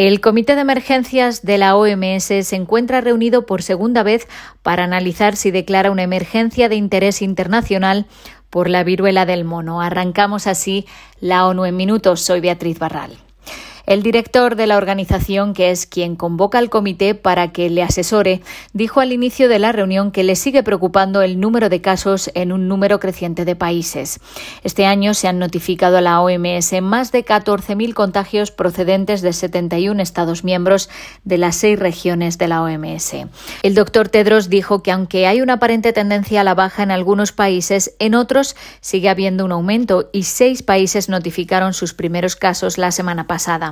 El Comité de Emergencias de la OMS se encuentra reunido por segunda vez para analizar si declara una emergencia de interés internacional por la viruela del mono. Arrancamos así la ONU en minutos. Soy Beatriz Barral. El director de la organización, que es quien convoca al comité para que le asesore, dijo al inicio de la reunión que le sigue preocupando el número de casos en un número creciente de países. Este año se han notificado a la OMS más de 14.000 contagios procedentes de 71 Estados miembros de las seis regiones de la OMS. El doctor Tedros dijo que aunque hay una aparente tendencia a la baja en algunos países, en otros sigue habiendo un aumento y seis países notificaron sus primeros casos la semana pasada.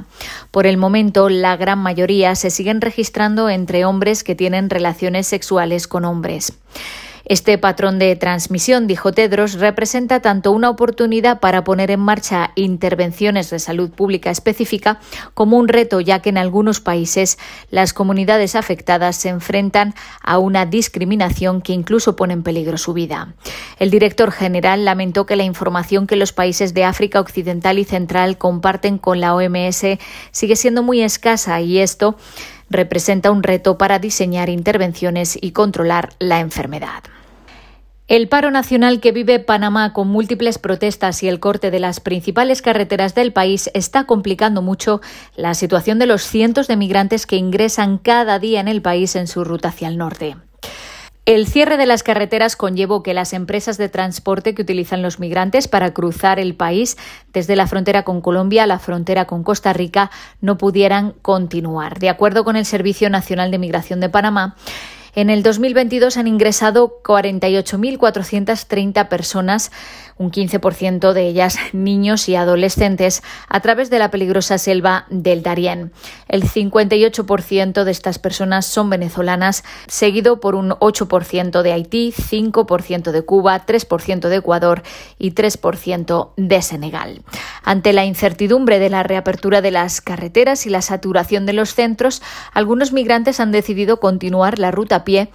Por el momento, la gran mayoría se siguen registrando entre hombres que tienen relaciones sexuales con hombres. Este patrón de transmisión, dijo Tedros, representa tanto una oportunidad para poner en marcha intervenciones de salud pública específica como un reto, ya que en algunos países las comunidades afectadas se enfrentan a una discriminación que incluso pone en peligro su vida. El director general lamentó que la información que los países de África Occidental y Central comparten con la OMS sigue siendo muy escasa y esto representa un reto para diseñar intervenciones y controlar la enfermedad. El paro nacional que vive Panamá con múltiples protestas y el corte de las principales carreteras del país está complicando mucho la situación de los cientos de migrantes que ingresan cada día en el país en su ruta hacia el norte. El cierre de las carreteras conllevó que las empresas de transporte que utilizan los migrantes para cruzar el país desde la frontera con Colombia a la frontera con Costa Rica no pudieran continuar. De acuerdo con el Servicio Nacional de Migración de Panamá, en el 2022 han ingresado 48.430 personas, un 15% de ellas niños y adolescentes, a través de la peligrosa selva del Darién. El 58% de estas personas son venezolanas, seguido por un 8% de Haití, 5% de Cuba, 3% de Ecuador y 3% de Senegal. Ante la incertidumbre de la reapertura de las carreteras y la saturación de los centros, algunos migrantes han decidido continuar la ruta आप ये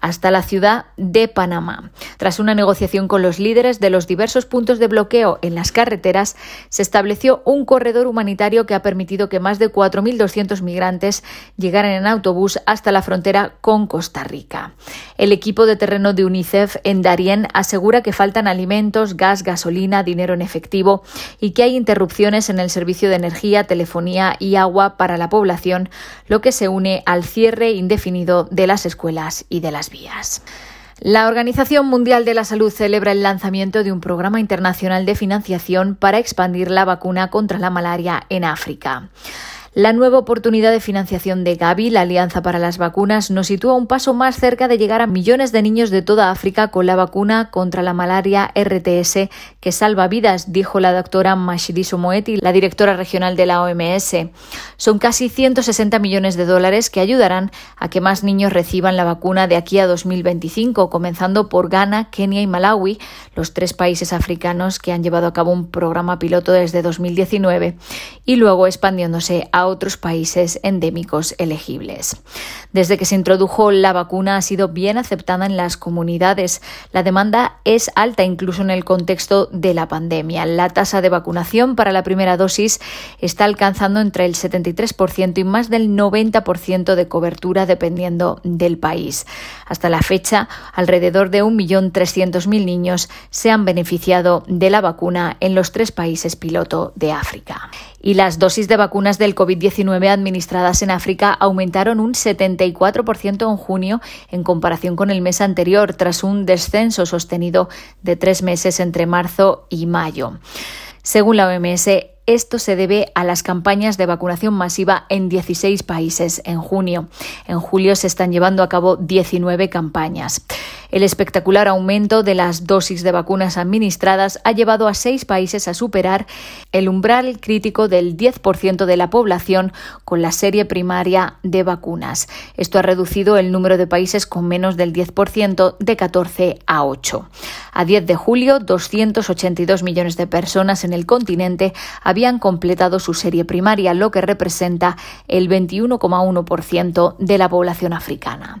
hasta la ciudad de Panamá. Tras una negociación con los líderes de los diversos puntos de bloqueo en las carreteras, se estableció un corredor humanitario que ha permitido que más de 4.200 migrantes llegaran en autobús hasta la frontera con Costa Rica. El equipo de terreno de UNICEF en Darien asegura que faltan alimentos, gas, gasolina, dinero en efectivo y que hay interrupciones en el servicio de energía, telefonía y agua para la población, lo que se une al cierre indefinido de las escuelas y de las vías. La Organización Mundial de la Salud celebra el lanzamiento de un programa internacional de financiación para expandir la vacuna contra la malaria en África. La nueva oportunidad de financiación de Gavi, la Alianza para las Vacunas, nos sitúa un paso más cerca de llegar a millones de niños de toda África con la vacuna contra la malaria RTS que salva vidas, dijo la doctora Mashidiso Moeti, la directora regional de la OMS. Son casi 160 millones de dólares que ayudarán a que más niños reciban la vacuna de aquí a 2025, comenzando por Ghana, Kenia y Malawi, los tres países africanos que han llevado a cabo un programa piloto desde 2019 y luego expandiéndose a otros países endémicos elegibles. Desde que se introdujo la vacuna ha sido bien aceptada en las comunidades. La demanda es alta incluso en el contexto de la pandemia. La tasa de vacunación para la primera dosis está alcanzando entre el 73% y más del 90% de cobertura dependiendo del país. Hasta la fecha, alrededor de 1.300.000 niños se han beneficiado de la vacuna en los tres países piloto de África. Y las dosis de vacunas del COVID-19 administradas en África aumentaron un 74% en junio en comparación con el mes anterior, tras un descenso sostenido de tres meses entre marzo y mayo. Según la OMS, esto se debe a las campañas de vacunación masiva en 16 países en junio. En julio se están llevando a cabo 19 campañas. El espectacular aumento de las dosis de vacunas administradas ha llevado a seis países a superar el umbral crítico del 10% de la población con la serie primaria de vacunas. Esto ha reducido el número de países con menos del 10% de 14 a 8. A 10 de julio, 282 millones de personas en el continente habían completado su serie primaria, lo que representa el 21,1% de la población africana.